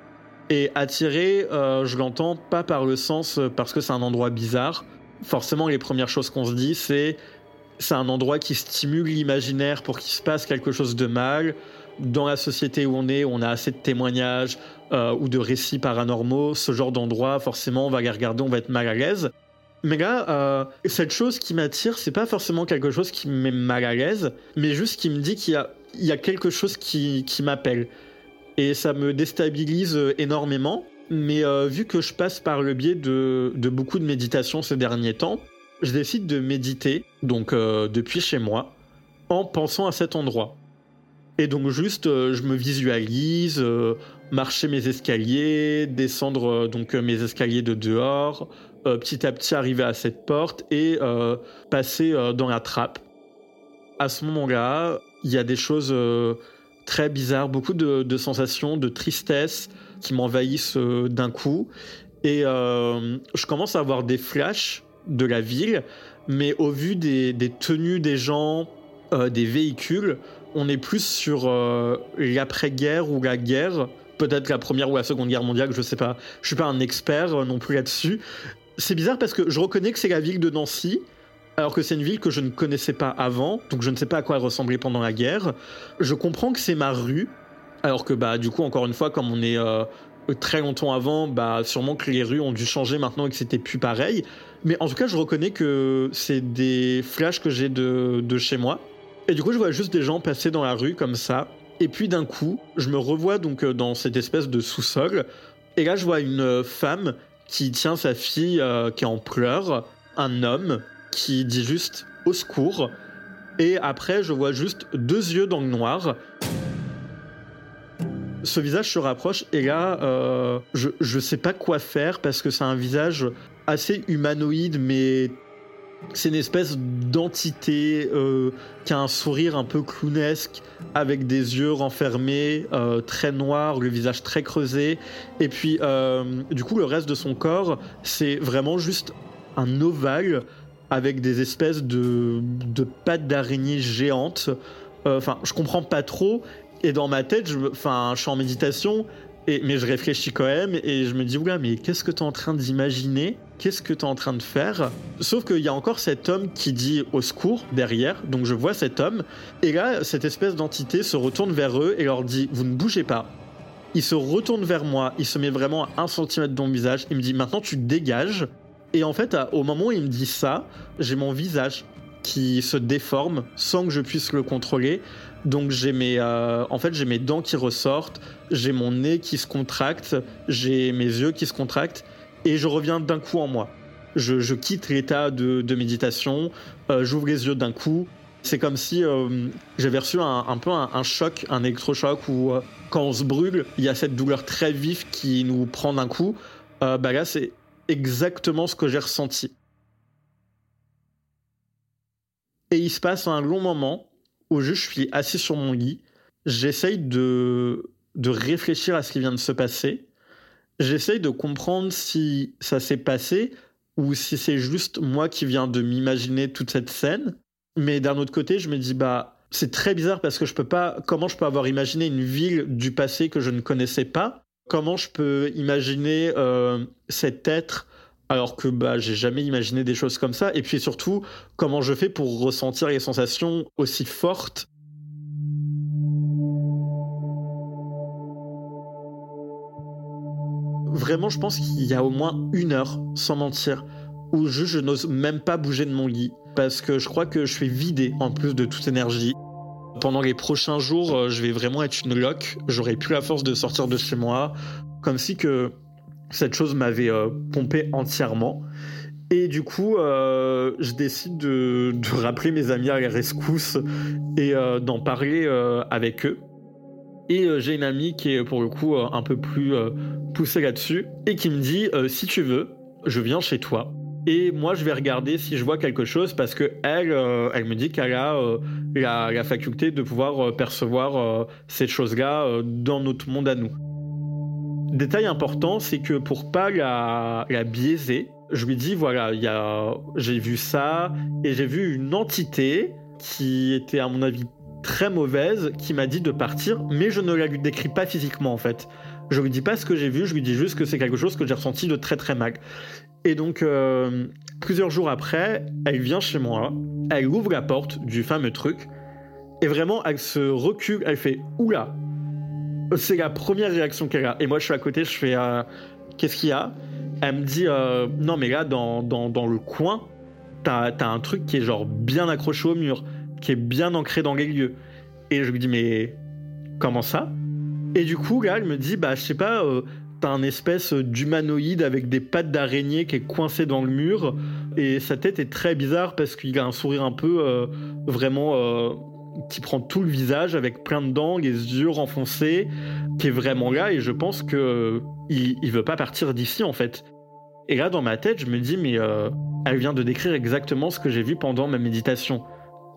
Et attiré euh, je l'entends pas par le sens parce que c'est un endroit bizarre. Forcément les premières choses qu'on se dit c'est c'est un endroit qui stimule l'imaginaire pour qu'il se passe quelque chose de mal dans la société où on est, on a assez de témoignages euh, ou de récits paranormaux, ce genre d'endroit, forcément, on va les regarder, on va être mal à l'aise. Mais là, euh, cette chose qui m'attire, c'est pas forcément quelque chose qui me met mal à l'aise, mais juste qui me dit qu'il y a, quelque chose qui, m'appelle. Et ça me déstabilise euh, énormément. Mais vu que je passe par le biais de, de, beaucoup de méditation ces derniers temps, je décide de méditer, donc depuis chez moi, en pensant à cet endroit. Et donc juste, euh, je me visualise, euh, marcher mes escaliers, descendre euh, donc mes escaliers de dehors, petit à petit arriver à cette porte et passer dans la trappe. À ce moment-là, il y a des choses très bizarres, beaucoup de, sensations de tristesse qui m'envahissent d'un coup. Et je commence à avoir des flashs de la ville, mais au vu des, tenues des gens, des véhicules, on est plus sur euh, l'après-guerre ou la guerre, peut-être la première ou la seconde guerre mondiale, je sais pas. Je suis pas un expert euh, non plus là-dessus. C'est bizarre parce que je reconnais que c'est la ville de Nancy, alors que c'est une ville que je ne connaissais pas avant, donc je ne sais pas à quoi elle ressemblait pendant la guerre. Je comprends que c'est ma rue, alors que bah du coup encore une fois comme on est euh, très longtemps avant, bah sûrement que les rues ont dû changer maintenant et que c'était plus pareil. Mais en tout cas je reconnais que c'est des flashs que j'ai de, de chez moi. Et du coup je vois juste des gens passer dans la rue comme ça. Et puis d'un coup je me revois donc euh, dans cette espèce de sous-sol. Et là je vois une femme qui tient sa fille euh, qui est en pleurs, un homme qui dit juste au secours. Et après, je vois juste deux yeux dans le noir. Ce visage se rapproche et là, euh, je, je sais pas quoi faire parce que c'est un visage assez humanoïde, mais c'est une espèce d'entité euh, qui a un sourire un peu clownesque, avec des yeux renfermés, euh, très noirs, le visage très creusé. Et puis, du coup, le reste de son corps, c'est vraiment juste un ovale avec des espèces de, pattes d'araignée géantes. Euh, enfin, je comprends pas trop. Et dans ma tête, je, je suis en méditation, mais je réfléchis quand même, et je me dis, oula, mais qu'est-ce que tu es en train d'imaginer? Qu'est-ce que tu es en train de faire? Sauf qu'il y a encore cet homme qui dit au secours derrière, donc je vois cet homme, et là, cette espèce d'entité se retourne vers eux et leur dit, vous ne bougez pas. Il se retourne vers moi, il se met vraiment à un centimètre de mon visage, il me dit, maintenant tu dégages, et en fait, au moment où il me dit ça, j'ai mon visage qui se déforme sans que je puisse le contrôler. Donc j'ai mes, euh, en fait, j'ai mes dents qui ressortent, j'ai mon nez qui se contracte, j'ai mes yeux qui se contractent, et je reviens d'un coup en moi. Je, quitte l'état de, méditation, euh, j'ouvre les yeux d'un coup. C'est comme si euh, j'avais reçu un, peu un, choc, un électrochoc, où quand on se brûle, il y a cette douleur très vive qui nous prend d'un coup. bah là, c'est exactement ce que j'ai ressenti. Et il se passe un long moment où je suis assis sur mon lit, j'essaye de, de réfléchir à ce qui vient de se passer, j'essaye de comprendre si ça s'est passé ou si c'est juste moi qui viens de m'imaginer toute cette scène. Mais d'un autre côté, je me dis, bah, c'est très bizarre parce que je peux pas, comment je peux avoir imaginé une ville du passé que je ne connaissais pas? Comment je peux imaginer euh, cet être alors que bah, j'ai jamais imaginé des choses comme ça? Et puis surtout, comment je fais pour ressentir les sensations aussi fortes Vraiment, je pense qu'il y a au moins une heure, sans mentir, où je, je n'ose même pas bouger de mon lit, parce que je crois que je suis vidé en plus de toute énergie. Pendant les prochains jours, euh, je vais vraiment être une loque. J'aurai plus la force de sortir de chez moi. Comme si que cette chose m'avait euh, pompé entièrement. Et du coup, euh, je décide de, rappeler mes amis à la rescousse et d'en parler avec eux. Et j'ai une amie qui est pour le coup un peu plus poussée là-dessus et qui me dit si tu veux, je viens chez toi et moi je vais regarder si je vois quelque chose parce que elle, euh, elle me dit qu'elle a euh, la, faculté de pouvoir euh, percevoir ces choses-là dans notre monde à nous. Détail important, c'est que pour pas la, la biaiser, je lui dis voilà, j'ai vu ça et j'ai vu une entité qui était à mon avis très mauvaise qui m'a dit de partir, mais je ne la lui décris pas physiquement en fait. Je lui dis pas ce que j'ai vu, je lui dis juste que c'est quelque chose que j'ai ressenti de très très mal. Et donc, euh, plusieurs jours après, elle vient chez moi, elle ouvre la porte du fameux truc, et vraiment, elle se recule, elle fait Oula C'est la première réaction qu'elle a. Et moi, je suis à côté, je fais euh, Qu'est-ce qu'il y a? Elle me dit euh, Non, mais là, dans, dans, le coin, t'as as un truc qui est genre bien accroché au mur, qui est bien ancré dans les lieux. Et je lui dis Mais comment ça? Et du coup, là, elle me dit Bah, je sais pas T'as un espèce d'humanoïde avec des pattes d'araignée qui est coincé dans le mur. Et sa tête est très bizarre parce qu'il a un sourire un peu euh, vraiment euh, qui prend tout le visage avec plein de dents, les yeux renfoncés, qui est vraiment là. Et je pense que il, veut pas partir d'ici en fait. Et là, dans ma tête, je me dis, mais euh, elle vient de décrire exactement ce que j'ai vu pendant ma méditation.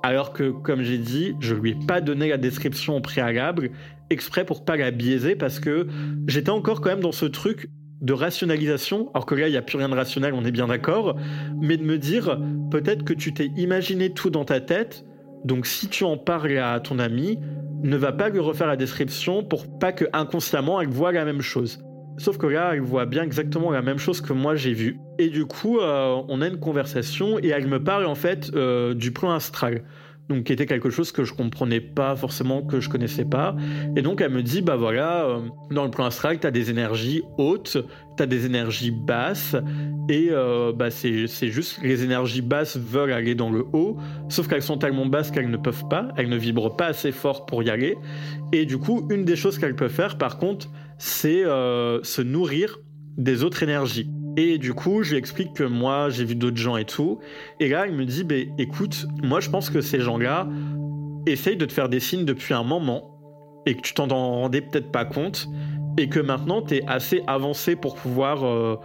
Alors que, comme j'ai dit, je lui ai pas donné la description préalable exprès pour pas la biaiser parce que j'étais encore quand même dans ce truc de rationalisation, alors que là, il n'y a plus rien de rationnel, on est bien d'accord, mais de me dire, peut-être que tu t'es imaginé tout dans ta tête, donc si tu en parles à ton ami, ne va pas lui refaire la description pour pas que inconsciemment elle voit la même chose. Sauf que là, elle voit bien exactement la même chose que moi j'ai vu. Et du coup, euh, on a une conversation et elle me parle en fait euh, du plan astral. Donc, qui était quelque chose que je comprenais pas forcément, que je connaissais pas. Et donc, elle me dit, bah voilà, euh, dans le plan astral, tu as des énergies hautes, tu as des énergies basses, et bah, c'est juste les énergies basses veulent aller dans le haut, sauf qu'elles sont tellement basses qu'elles ne peuvent pas, elles ne vibrent pas assez fort pour y aller. Et du coup, une des choses qu'elles peuvent faire, par contre, c'est euh, se nourrir des autres énergies. Et du coup, je lui explique que moi, j'ai vu d'autres gens et tout. Et là, il me dit, bah, écoute, moi, je pense que ces gens-là essayent de te faire des signes depuis un moment et que tu t'en rendais peut-être pas compte et que maintenant, tu es assez avancé pour pouvoir euh,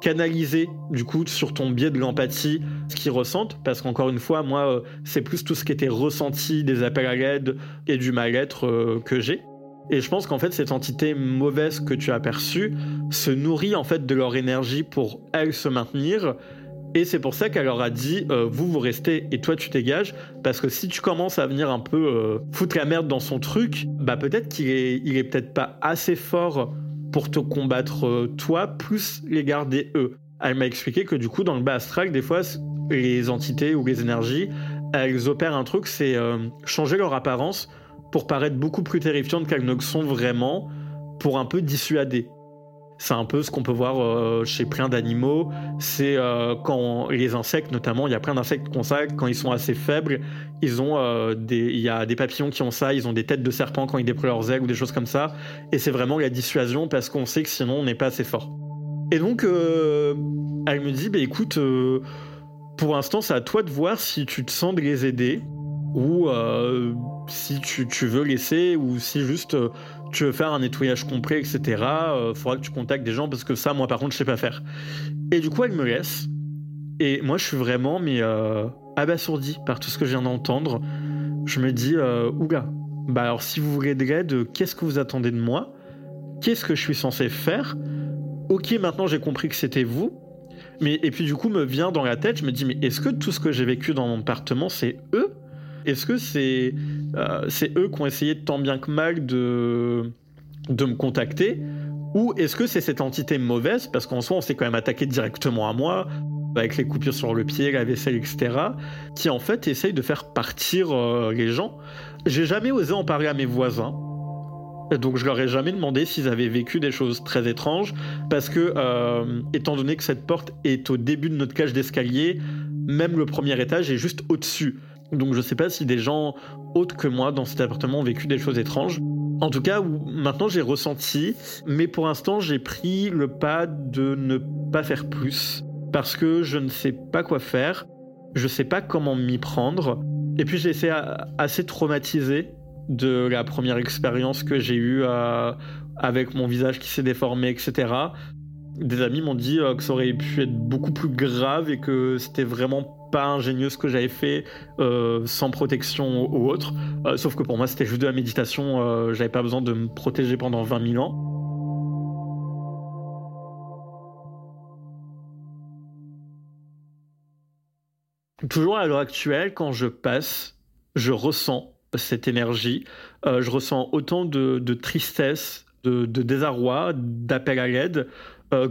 canaliser, du coup, sur ton biais de l'empathie, ce qu'ils ressentent. Parce qu'encore une fois, moi, euh, c'est plus tout ce qui était ressenti, des appels à l'aide et du mal-être que j'ai. Et je pense qu'en fait, cette entité mauvaise que tu as perçue se nourrit en fait de leur énergie pour elle se maintenir. Et c'est pour ça qu'elle leur a dit euh, vous vous restez et toi tu dégages parce que si tu commences à venir un peu euh, foutre la merde dans son truc, bah peut-être qu'il est il est peut-être pas assez fort pour te combattre euh, toi plus les garder eux. Elle m'a expliqué que du coup dans le bas astral des fois les entités ou les énergies elles opèrent un truc c'est changer leur apparence pour paraître beaucoup plus terrifiantes qu'elles ne sont vraiment, pour un peu dissuader. C'est un peu ce qu'on peut voir euh, chez plein d'animaux. C'est euh, quand les insectes, notamment, il y a plein d'insectes qui ont ça, quand ils sont assez faibles, ils ont euh, des, il y a des papillons qui ont ça, ils ont des têtes de serpent quand ils déploient leurs ailes ou des choses comme ça. Et c'est vraiment la dissuasion parce qu'on sait que sinon on n'est pas assez fort. Et donc, elle me dit, bah écoute, pour l'instant, c'est à toi de voir si tu te sens de les aider ou euh, si tu, veux laisser, ou si juste euh, tu veux faire un nettoyage complet, etc., il euh, faudra que tu contactes des gens parce que ça, moi par contre, je sais pas faire. Et du coup, elle me laisse. Et moi, je suis vraiment mais abasourdi par tout ce que je viens d'entendre. Je me dis, ouga, bah alors si vous voulez de l'aide, qu'est-ce que vous attendez de moi Qu'est-ce que je suis censé faire? Ok, maintenant j'ai compris que c'était vous. Mais et puis du coup me vient dans la tête, je me dis mais est-ce que tout ce que j'ai vécu dans mon appartement c'est eux? Est-ce que c'est euh, c'est eux qui ont essayé tant bien que mal de, de me contacter Ou est-ce que c'est cette entité mauvaise? Parce qu'en soi, on s'est quand même attaqué directement à moi, avec les coupures sur le pied, la vaisselle, etc., qui en fait essaye de faire partir euh, les gens. J'ai jamais osé en parler à mes voisins. Donc je leur ai jamais demandé s'ils avaient vécu des choses très étranges, parce que euh, étant donné que cette porte est au début de notre cage d'escalier, même le premier étage est juste au-dessus. Donc je sais pas si des gens autres que moi dans cet appartement ont vécu des choses étranges. En tout cas, maintenant j'ai ressenti, mais pour l'instant j'ai pris le pas de ne pas faire plus parce que je ne sais pas quoi faire, je sais pas comment m'y prendre, et puis j'ai été assez traumatisé de la première expérience que j'ai eue euh, avec mon visage qui s'est déformé, etc. Des amis m'ont dit euh, que ça aurait pu être beaucoup plus grave et que c'était vraiment pas ingénieux ce que j'avais fait euh, sans protection ou autre. Euh, sauf que pour moi, c'était juste de la méditation. Euh, j'avais pas besoin de me protéger pendant 20 000 ans. Toujours à l'heure actuelle, quand je passe, je ressens cette énergie. je ressens autant de, tristesse, de, de désarroi, d'appel à l'aide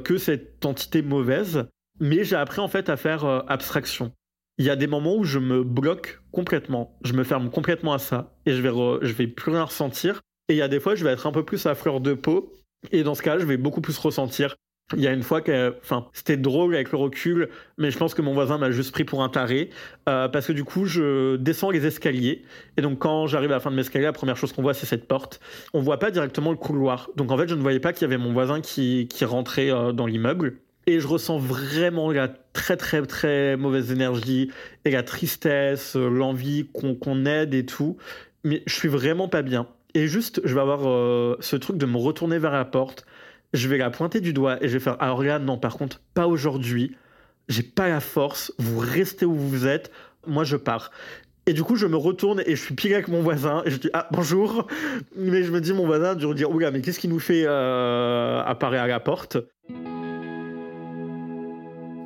que cette entité mauvaise. Mais j'ai appris en fait à faire abstraction il y a des moments où je me bloque complètement, je me ferme complètement à ça et je vais, je vais plus rien ressentir. Et il y a des fois, je vais être un peu plus à fleur de peau et dans ce cas, je vais beaucoup plus ressentir. Il y a une fois que, enfin, c'était drôle avec le recul, mais je pense que mon voisin m'a juste pris pour un taré euh, parce que du coup, je descends les escaliers et donc quand j'arrive à la fin de l'escalier, la première chose qu'on voit, c'est cette porte. On voit pas directement le couloir, donc en fait, je ne voyais pas qu'il y avait mon voisin qui, qui rentrait euh, dans l'immeuble et je ressens vraiment la très très très mauvaise énergie et la tristesse, euh, l'envie qu'on aide et tout. Mais je suis vraiment pas bien. Et juste, je vais avoir euh, ce truc de me retourner vers la porte. Je vais la pointer du doigt et je vais faire alors là non par contre pas aujourd'hui. J'ai pas la force. Vous restez où vous êtes. Moi je pars. Et du coup, je me retourne et je suis pire avec mon voisin. Et je dis ah bonjour. Mais je me dis mon voisin dû dire oula mais qu'est-ce qui nous fait euh, apparaître à la porte?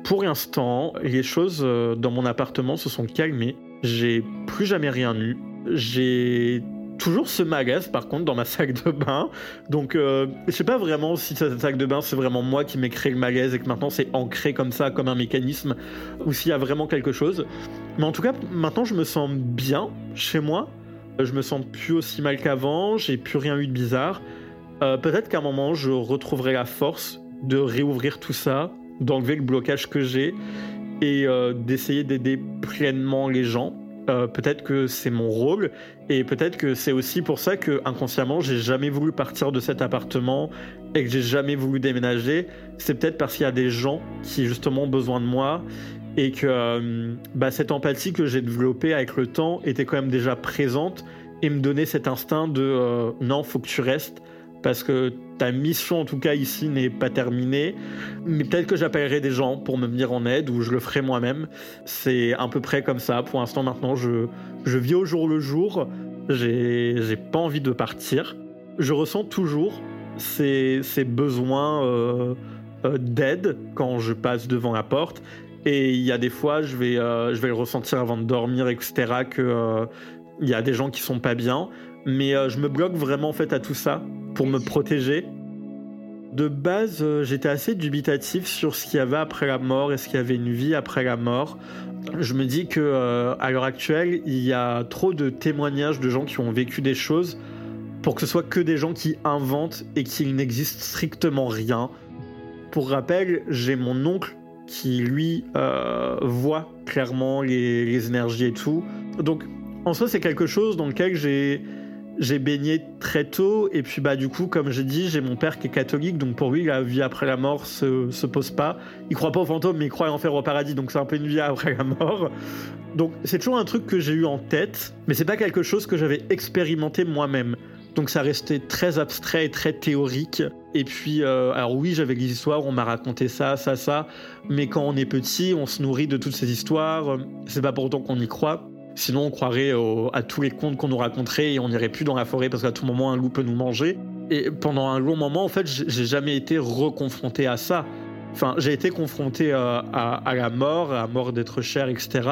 Pour l'instant, les choses euh, dans mon appartement se sont calmées. J'ai plus jamais rien eu. J'ai toujours ce malaise par contre dans ma <laughs> sac de bain. Donc euh, je sais pas vraiment si ce sac de bain c'est vraiment moi qui m'ai créé le malaise et que maintenant c'est ancré comme ça, comme un mécanisme, ou s'il y a vraiment quelque chose. Mais en tout cas, maintenant je me sens bien chez moi. Je me sens plus aussi mal qu'avant, j'ai plus rien eu de bizarre. Euh, peut-être qu'à un moment je retrouverai la force de réouvrir tout ça, d'enlever le blocage que j'ai et euh, d'essayer d'aider pleinement les gens euh, peut-être que c'est mon rôle et peut-être que c'est aussi pour ça que inconsciemment j'ai jamais voulu partir de cet appartement et que j'ai jamais voulu déménager. C'est peut-être parce qu'il y a des gens qui justement ont besoin de moi et que euh, bah, cette empathie que j'ai développée avec le temps était quand même déjà présente et me donnait cet instinct de non faut que tu restes parce que ta mission en tout cas ici n'est pas terminée. Mais peut-être que j'appellerai des gens pour me venir en aide ou je le ferai moi-même. C'est à peu près comme ça. Pour l'instant maintenant je, je vis au jour le jour. J'ai pas envie de partir. Je ressens toujours ces, ces besoins euh, euh, d'aide quand je passe devant la porte. Et il y a des fois, je vais, euh, je vais le ressentir avant de dormir, etc., que il y a des gens qui sont pas bien. Mais je me bloque vraiment en fait à tout ça pour me protéger. De base, euh, j'étais assez dubitatif sur ce qu'il y avait après la mort, est-ce qu'il y avait une vie après la mort. Je me dis que euh, à l'heure actuelle, il y a trop de témoignages de gens qui ont vécu des choses pour que ce soit que des gens qui inventent et qu'il n'existe strictement rien. Pour rappel, j'ai mon oncle qui lui euh, voit clairement les énergies et tout. Donc en soi, c'est quelque chose dans lequel j'ai j'ai baigné très tôt et puis bah du coup comme j'ai dit j'ai mon père qui est catholique donc pour lui la vie après la mort se, se pose pas. Il croit pas aux fantômes mais il croit à l'enfer au paradis donc c'est un peu une vie après la mort. Donc c'est toujours un truc que j'ai eu en tête mais c'est pas quelque chose que j'avais expérimenté moi-même. Donc ça restait très abstrait et très théorique. Et puis euh, alors oui j'avais des histoires on m'a raconté ça ça ça mais quand on est petit on se nourrit de toutes ces histoires. C'est pas pour autant qu'on y croit Sinon, on croirait à tous les contes qu'on nous raconterait et on n'irait plus dans la forêt parce qu'à tout moment, un loup peut nous manger. Et pendant un long moment, en fait, j'ai jamais été reconfronté à ça. Enfin, j'ai été confronté à, à, la mort, à la mort d'être cher, etc.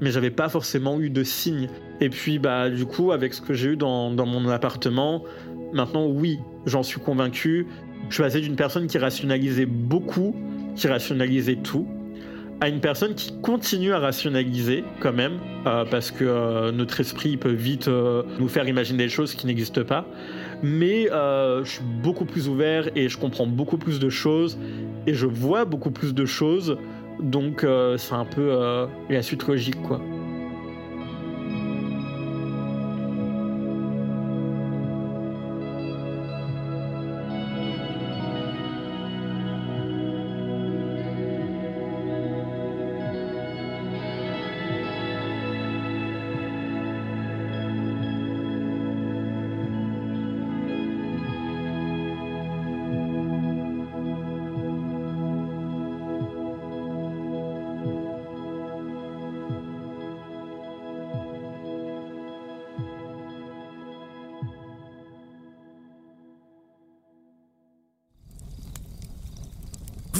Mais j'avais pas forcément eu de signes. Et puis, bah, du coup, avec ce que j'ai eu dans, dans mon appartement, maintenant, oui, j'en suis convaincu. Je suis passé d'une personne qui rationalisait beaucoup, qui rationalisait tout, à une personne qui continue à rationaliser quand même, euh, parce que euh, notre esprit peut vite euh, nous faire imaginer des choses qui n'existent pas. Mais je suis beaucoup plus ouvert et je comprends beaucoup plus de choses et je vois beaucoup plus de choses. Donc c'est un peu la suite logique, quoi.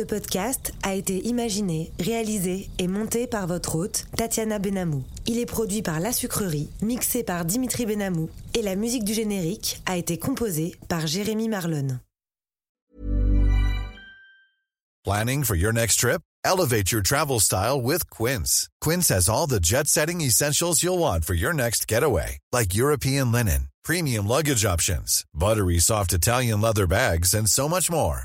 Ce podcast a été imaginé, réalisé et monté par votre hôte, Tatiana Benamou. Il est produit par La Sucrerie, mixé par Dimitri Benamou, et la musique du générique a été composée par Jérémy Marlon. Planning for your next trip? Elevate your travel style with Quince. Quince has all the jet setting essentials you'll want for your next getaway, like European linen, premium luggage options, buttery soft Italian leather bags, and so much more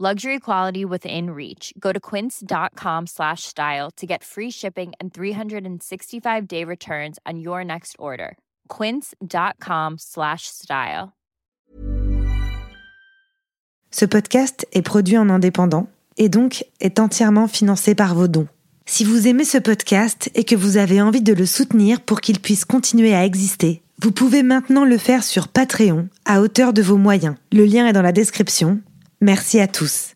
Luxury quality within reach. Go to quince.com slash style to get free shipping and 365 day returns on your next order. Quince.com slash style. Ce podcast est produit en indépendant et donc est entièrement financé par vos dons. Si vous aimez ce podcast et que vous avez envie de le soutenir pour qu'il puisse continuer à exister, vous pouvez maintenant le faire sur Patreon à hauteur de vos moyens. Le lien est dans la description. Merci à tous.